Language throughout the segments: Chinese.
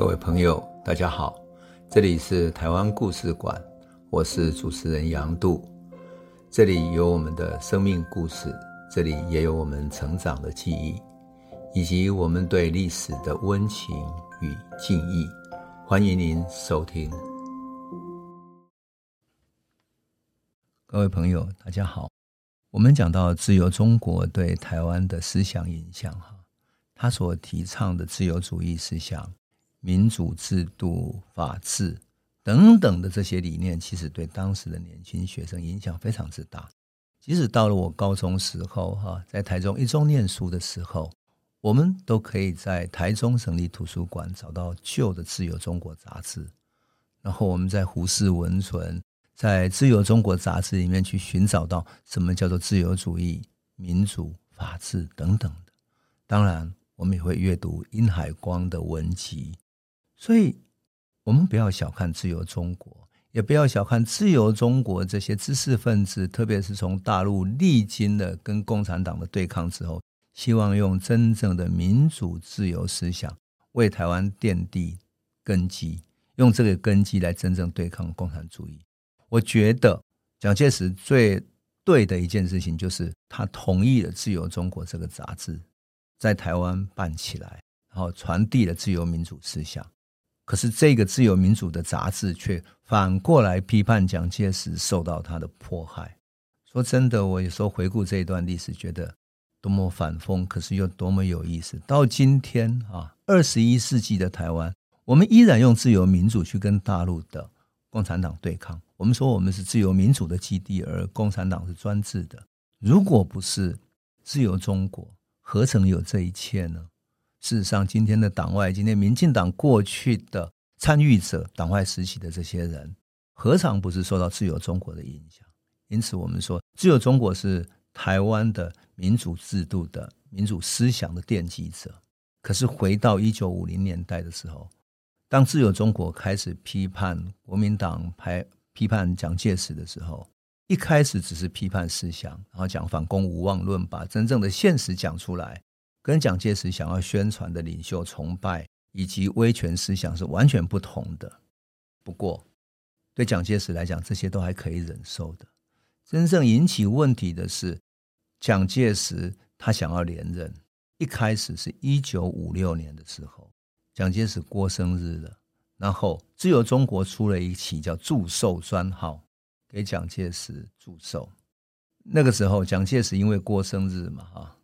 各位朋友，大家好，这里是台湾故事馆，我是主持人杨度，这里有我们的生命故事，这里也有我们成长的记忆，以及我们对历史的温情与敬意。欢迎您收听。各位朋友，大家好，我们讲到自由中国对台湾的思想影响，哈，他所提倡的自由主义思想。民主制度、法治等等的这些理念，其实对当时的年轻学生影响非常之大。即使到了我高中时候，哈，在台中一中念书的时候，我们都可以在台中省立图书馆找到旧的《自由中国》杂志。然后我们在胡适文存在《自由中国》杂志里面去寻找到什么叫做自由主义、民主、法治等等的。当然，我们也会阅读殷海光的文集。所以，我们不要小看自由中国，也不要小看自由中国这些知识分子，特别是从大陆历经了跟共产党的对抗之后，希望用真正的民主自由思想为台湾奠定根基，用这个根基来真正对抗共产主义。我觉得蒋介石最对的一件事情，就是他同意了自由中国这个杂志在台湾办起来，然后传递了自由民主思想。可是这个自由民主的杂志却反过来批判蒋介石，受到他的迫害。说真的，我有时候回顾这一段历史，觉得多么反讽，可是又多么有意思。到今天啊，二十一世纪的台湾，我们依然用自由民主去跟大陆的共产党对抗。我们说我们是自由民主的基地，而共产党是专制的。如果不是自由中国，何曾有这一切呢？事实上，今天的党外，今天民进党过去的参与者，党外时期的这些人，何尝不是受到自由中国的影响？因此，我们说，自由中国是台湾的民主制度的民主思想的奠基者。可是，回到一九五零年代的时候，当自由中国开始批判国民党、排批判蒋介石的时候，一开始只是批判思想，然后讲反攻无望论，把真正的现实讲出来。跟蒋介石想要宣传的领袖崇拜以及威权思想是完全不同的。不过，对蒋介石来讲，这些都还可以忍受的。真正引起问题的是，蒋介石他想要连任。一开始是一九五六年的时候，蒋介石过生日了，然后自由中国出了一期叫祝寿专号，给蒋介石祝寿。那个时候，蒋介石因为过生日嘛，哈。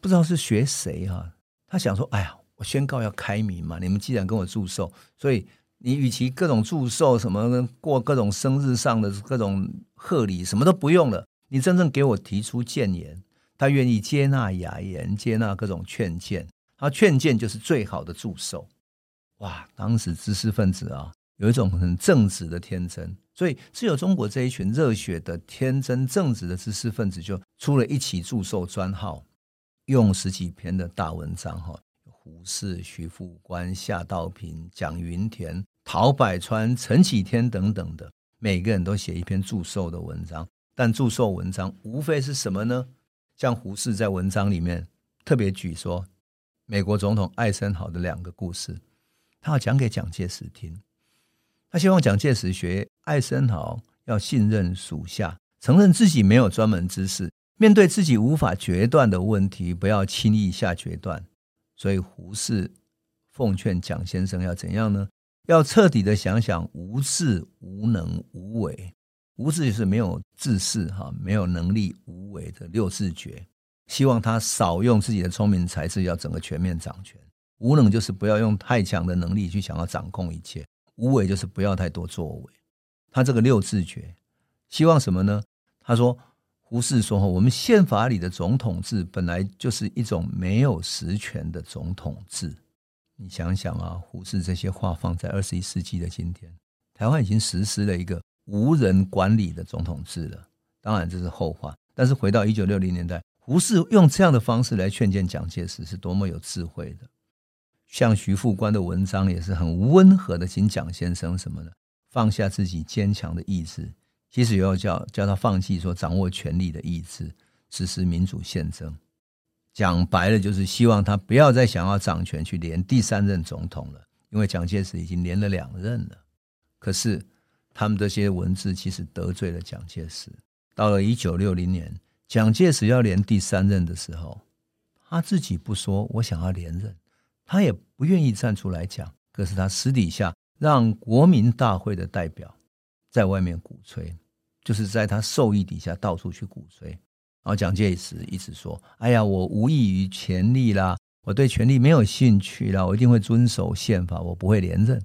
不知道是学谁哈，他想说：“哎呀，我宣告要开明嘛！你们既然跟我祝寿，所以你与其各种祝寿什么过各种生日上的各种贺礼，什么都不用了。你真正给我提出谏言，他愿意接纳雅言，接纳各种劝谏。他劝谏就是最好的祝寿。哇！当时知识分子啊，有一种很正直的天真，所以只有中国这一群热血的天真正直的知识分子，就出了一期祝寿专号。”用十几篇的大文章，哈，胡适、徐复观、夏道平、蒋云田、陶百川、陈启天等等的，每个人都写一篇祝寿的文章。但祝寿文章无非是什么呢？像胡适在文章里面特别举说，美国总统艾森豪的两个故事，他要讲给蒋介石听。他希望蒋介石学艾森豪，要信任属下，承认自己没有专门知识。面对自己无法决断的问题，不要轻易下决断。所以胡适奉劝蒋先生要怎样呢？要彻底的想想无智、无能、无为。无智就是没有智识哈，没有能力；无为的六字诀，希望他少用自己的聪明才智，要整个全面掌权。无能就是不要用太强的能力去想要掌控一切。无为就是不要太多作为。他这个六字诀，希望什么呢？他说。胡适说：“我们宪法里的总统制本来就是一种没有实权的总统制。你想想啊，胡适这些话放在二十一世纪的今天，台湾已经实施了一个无人管理的总统制了。当然这是后话。但是回到一九六零年代，胡适用这样的方式来劝谏蒋介石，是多么有智慧的。像徐副官的文章也是很温和的，请蒋先生什么的放下自己坚强的意志。”其实要叫叫他放弃说掌握权力的意志，实施民主宪政。讲白了就是希望他不要再想要掌权去连第三任总统了，因为蒋介石已经连了两任了。可是他们这些文字其实得罪了蒋介石。到了一九六零年，蒋介石要连第三任的时候，他自己不说我想要连任，他也不愿意站出来讲。可是他私底下让国民大会的代表在外面鼓吹，就是在他授意底下到处去鼓吹。然后蒋介石一直说：“哎呀，我无异于权力啦，我对权力没有兴趣啦，我一定会遵守宪法，我不会连任。”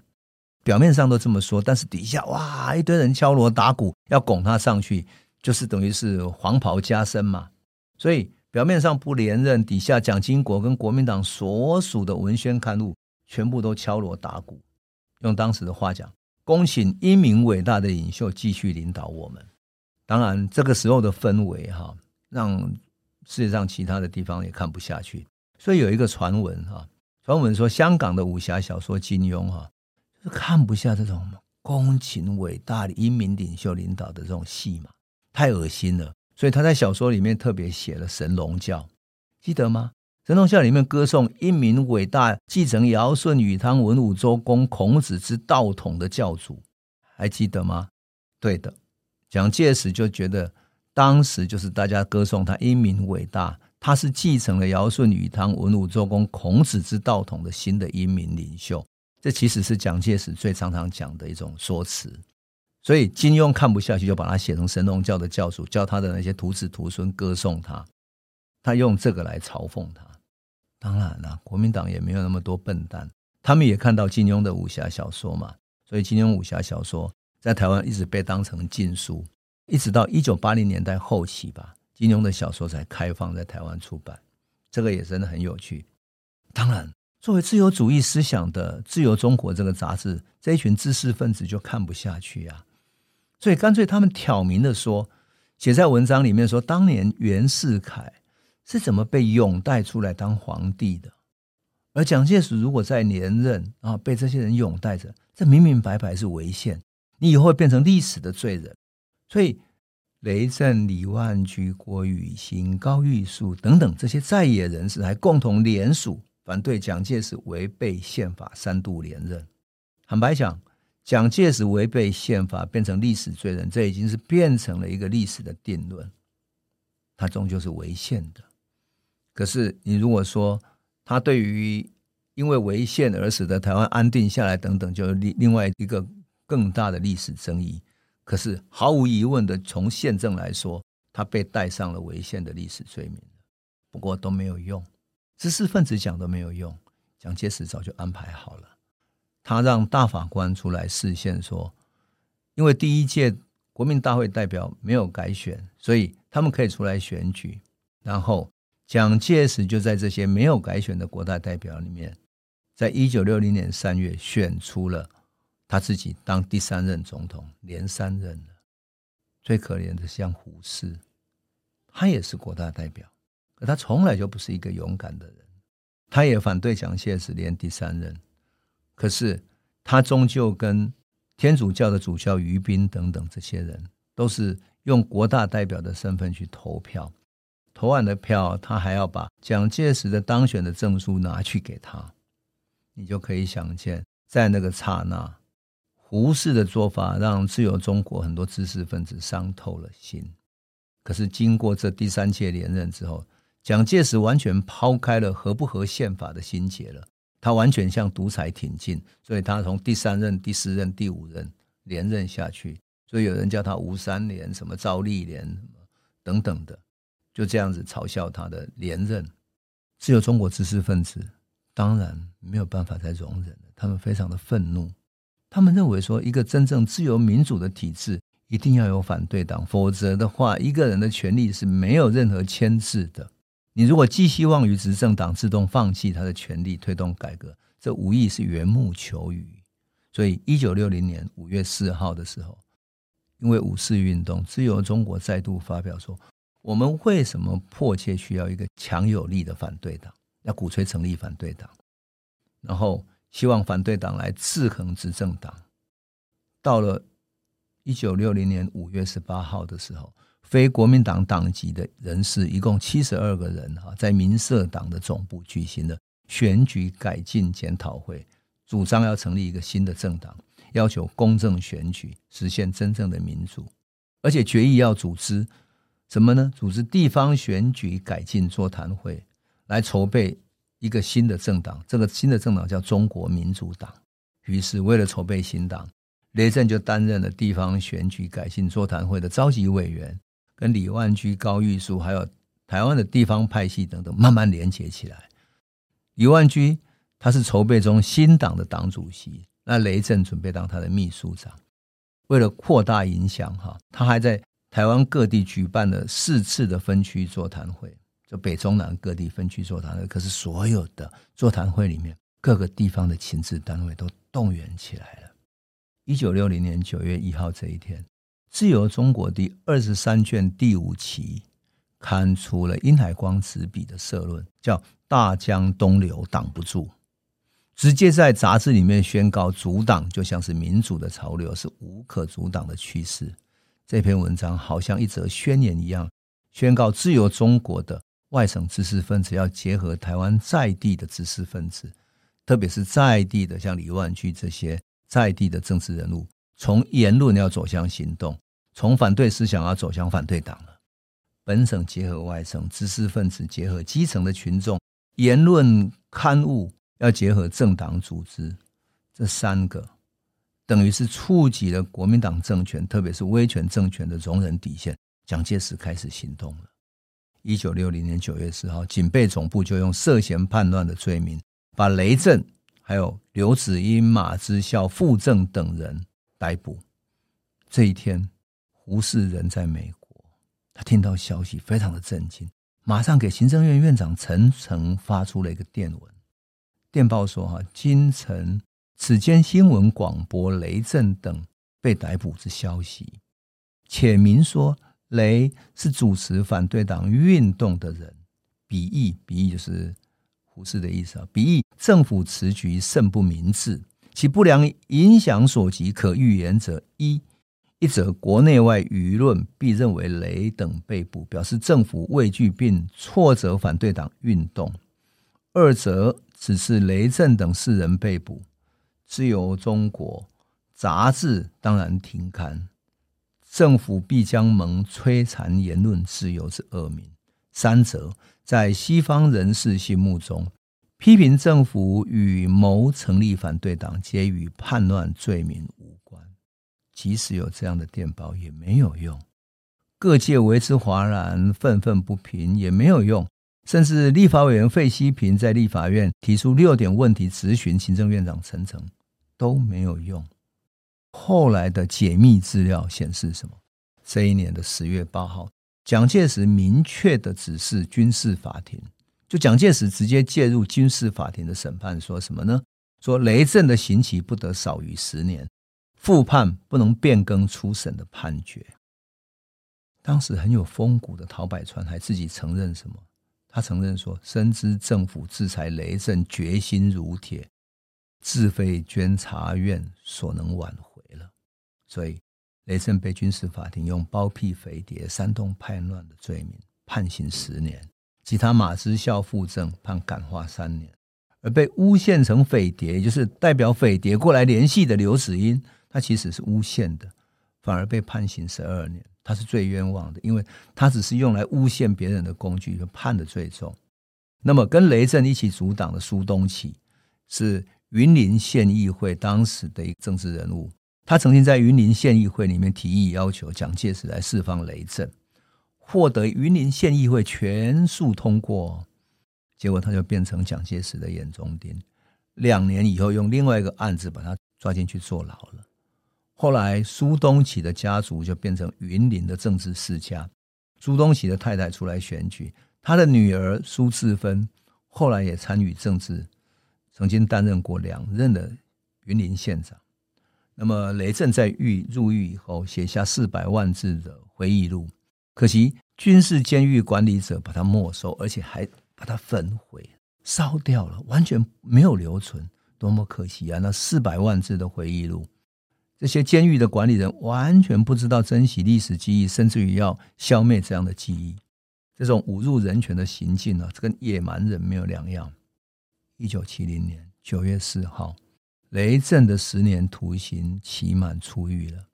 表面上都这么说，但是底下哇，一堆人敲锣打鼓要拱他上去，就是等于是黄袍加身嘛。所以表面上不连任，底下蒋经国跟国民党所属的文宣刊物全部都敲锣打鼓，用当时的话讲，恭请英明伟大的领袖继续领导我们。当然，这个时候的氛围哈。让世界上其他的地方也看不下去，所以有一个传闻哈，传闻说香港的武侠小说金庸哈，就是看不下这种恭请伟大的英明领袖领导的这种戏嘛，太恶心了。所以他在小说里面特别写了神龙教，记得吗？神龙教里面歌颂英明伟大、继承尧舜禹汤文武周公孔子之道统的教主，还记得吗？对的，蒋介石就觉得。当时就是大家歌颂他英明伟大，他是继承了尧舜禹汤文武周公孔子之道统的新的英明领袖。这其实是蒋介石最常常讲的一种说辞。所以金庸看不下去，就把他写成神龙教的教主，叫他的那些徒子徒孙歌颂他。他用这个来嘲讽他。当然了，国民党也没有那么多笨蛋，他们也看到金庸的武侠小说嘛。所以金庸武侠小说在台湾一直被当成禁书。一直到一九八零年代后期吧，金庸的小说才开放在台湾出版，这个也真的很有趣。当然，作为自由主义思想的《自由中国》这个杂志，这一群知识分子就看不下去啊，所以干脆他们挑明的说，写在文章里面说，当年袁世凯是怎么被拥戴出来当皇帝的，而蒋介石如果再连任啊，被这些人拥戴着，这明明白白是违宪，你以后会变成历史的罪人。所以，雷震、李万居、郭雨新、高玉树等等这些在野人士还共同联署反对蒋介石违背宪法三度连任。坦白讲，蒋介石违背宪法变成历史罪人，这已经是变成了一个历史的定论，他终究是违宪的。可是，你如果说他对于因为违宪而使得台湾安定下来等等，就另另外一个更大的历史争议。可是毫无疑问的，从宪政来说，他被带上了违宪的历史罪名。不过都没有用，知识分子讲都没有用。蒋介石早就安排好了，他让大法官出来释宪说，因为第一届国民大会代表没有改选，所以他们可以出来选举。然后蒋介石就在这些没有改选的国大代表里面，在一九六零年三月选出了。他自己当第三任总统，连三任了。最可怜的像胡适，他也是国大代表，可他从来就不是一个勇敢的人。他也反对蒋介石连第三任，可是他终究跟天主教的主教于斌等等这些人，都是用国大代表的身份去投票。投完的票，他还要把蒋介石的当选的证书拿去给他。你就可以想见，在那个刹那。胡适的做法让自由中国很多知识分子伤透了心。可是经过这第三届连任之后，蒋介石完全抛开了合不合宪法的心结了，他完全向独裁挺进，所以他从第三任、第四任、第五任连任下去。所以有人叫他吴三连、什么赵立连等等的，就这样子嘲笑他的连任。自由中国知识分子当然没有办法再容忍了，他们非常的愤怒。他们认为说，一个真正自由民主的体制一定要有反对党，否则的话，一个人的权利是没有任何牵制的。你如果寄希望于执政党自动放弃他的权利，推动改革，这无疑是缘木求鱼。所以，一九六零年五月四号的时候，因为五四运动，自由中国再度发表说，我们为什么迫切需要一个强有力的反对党？要鼓吹成立反对党，然后。希望反对党来制衡执政党。到了一九六零年五月十八号的时候，非国民党党籍的人士一共七十二个人哈，在民社党的总部举行了选举改进检讨会，主张要成立一个新的政党，要求公正选举，实现真正的民主，而且决议要组织什么呢？组织地方选举改进座谈会，来筹备一个新的政党。这个新的政党叫中国民主党。于是，为了筹备新党，雷震就担任了地方选举改进座谈会的召集委员，跟李万居、高玉树还有台湾的地方派系等等慢慢连接起来。李万居他是筹备中新党的党主席，那雷震准备当他的秘书长。为了扩大影响，哈，他还在台湾各地举办了四次的分区座谈会，就北中南各地分区座谈会。可是所有的座谈会里面，各个地方的情治单位都动员起来了。一九六零年九月一号这一天，《自由中国》第二十三卷第五期刊出了殷海光执笔的社论，叫《大江东流挡不住》，直接在杂志里面宣告阻挡就像是民主的潮流，是无可阻挡的趋势。这篇文章好像一则宣言一样，宣告自由中国的外省知识分子要结合台湾在地的知识分子，特别是在地的像李万居这些。在地的政治人物，从言论要走向行动，从反对思想要走向反对党了。本省结合外省，知识分子结合基层的群众，言论刊物要结合政党组织，这三个等于是触及了国民党政权，特别是威权政权的容忍底线。蒋介石开始行动了。一九六零年九月四号，警备总部就用涉嫌叛乱的罪名，把雷震。还有刘子英、马之孝、傅政等人逮捕。这一天，胡适人在美国，他听到消息非常的震惊，马上给行政院院长陈诚发出了一个电文。电报说：“哈，今晨此间新闻广播雷震等被逮捕之消息，且明说雷是主持反对党运动的人，彼意彼意就是。”胡适的意思啊，比喻政府此举甚不明智，其不良影响所及可预言者一，一则国内外舆论必认为雷等被捕，表示政府畏惧并挫折反对党运动；二则只是雷震等四人被捕，自由中国杂志当然停刊，政府必将蒙摧残言论自由之恶名；三则。在西方人士心目中，批评政府与谋成立反对党皆与叛乱罪名无关。即使有这样的电报也没有用，各界为之哗然，愤愤不平也没有用。甚至立法委员费希平在立法院提出六点问题质询行政院长陈诚都没有用。后来的解密资料显示什么？这一年的十月八号。蒋介石明确的指示军事法庭，就蒋介石直接介入军事法庭的审判，说什么呢？说雷震的刑期不得少于十年，复判不能变更初审的判决。当时很有风骨的陶百川还自己承认什么？他承认说，深知政府制裁雷震决心如铁，自非监察院所能挽回了，所以。雷震被军事法庭用包庇匪谍、煽动叛乱的罪名判刑十年，其他马之孝、傅政判感化三年，而被诬陷成匪谍，也就是代表匪谍过来联系的刘子英，他其实是诬陷的，反而被判刑十二年，他是最冤枉的，因为他只是用来诬陷别人的工具，判的最重。那么跟雷震一起阻挡的苏东起是云林县议会当时的一个政治人物。他曾经在云林县议会里面提议要求蒋介石来释放雷震，获得云林县议会全数通过，结果他就变成蒋介石的眼中钉。两年以后，用另外一个案子把他抓进去坐牢了。后来苏东启的家族就变成云林的政治世家。苏东启的太太出来选举，他的女儿苏治芬后来也参与政治，曾经担任过两任的云林县长。那么雷震在狱入狱以后，写下四百万字的回忆录，可惜军事监狱管理者把它没收，而且还把它焚毁、烧掉了，完全没有留存，多么可惜啊！那四百万字的回忆录，这些监狱的管理人完全不知道珍惜历史记忆，甚至于要消灭这样的记忆，这种侮辱人权的行径呢，这跟野蛮人没有两样。一九七零年九月四号。雷震的十年徒刑期满出狱了。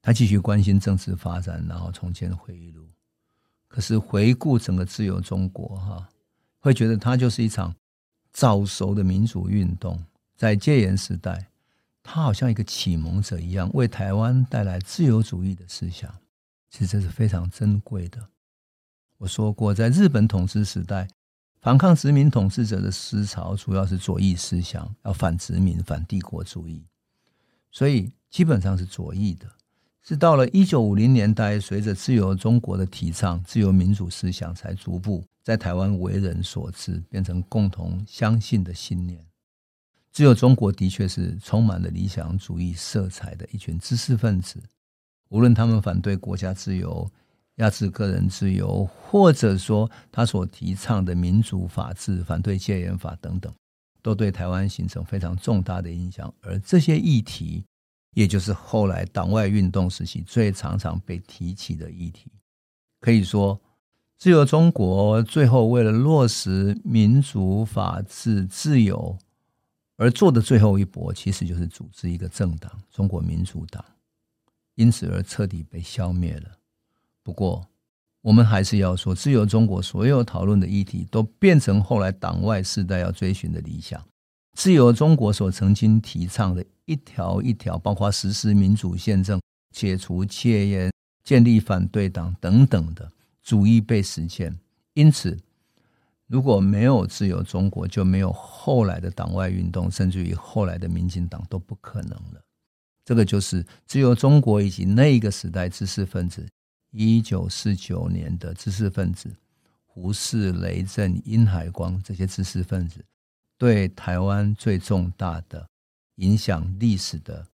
他继续关心政治发展，然后重建回忆录。可是回顾整个自由中国，哈，会觉得它就是一场早熟的民主运动。在戒严时代，他好像一个启蒙者一样，为台湾带来自由主义的思想。其实这是非常珍贵的。我说过，在日本统治时代，反抗殖民统治者的思潮主要是左翼思想，要反殖民、反帝国主义，所以基本上是左翼的。是到了一九五零年代，随着自由中国的提倡，自由民主思想才逐步在台湾为人所知，变成共同相信的信念。自由中国的确是充满了理想主义色彩的一群知识分子，无论他们反对国家自由、压制个人自由，或者说他所提倡的民主法治、反对戒严法等等，都对台湾形成非常重大的影响。而这些议题，也就是后来党外运动时期最常常被提起的议题，可以说，自由中国最后为了落实民主、法治、自由而做的最后一搏，其实就是组织一个政党——中国民主党，因此而彻底被消灭了。不过，我们还是要说，自由中国所有讨论的议题，都变成后来党外世代要追寻的理想。自由中国所曾经提倡的一条一条，包括实施民主宪政、解除戒严、建立反对党等等的主义被实践。因此，如果没有自由中国，就没有后来的党外运动，甚至于后来的民进党都不可能了。这个就是自由中国以及那一个时代知识分子，一九四九年的知识分子，胡适、雷震、殷海光这些知识分子。对台湾最重大的影响，历史的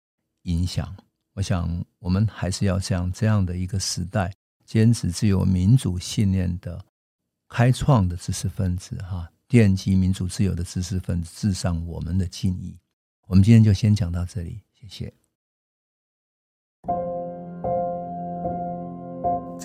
影响，我想我们还是要像这样的一个时代，坚持自由民主信念的开创的知识分子，哈，奠基民主自由的知识分子，致上我们的敬意。我们今天就先讲到这里，谢谢。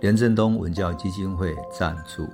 廉振东文教基金会赞助。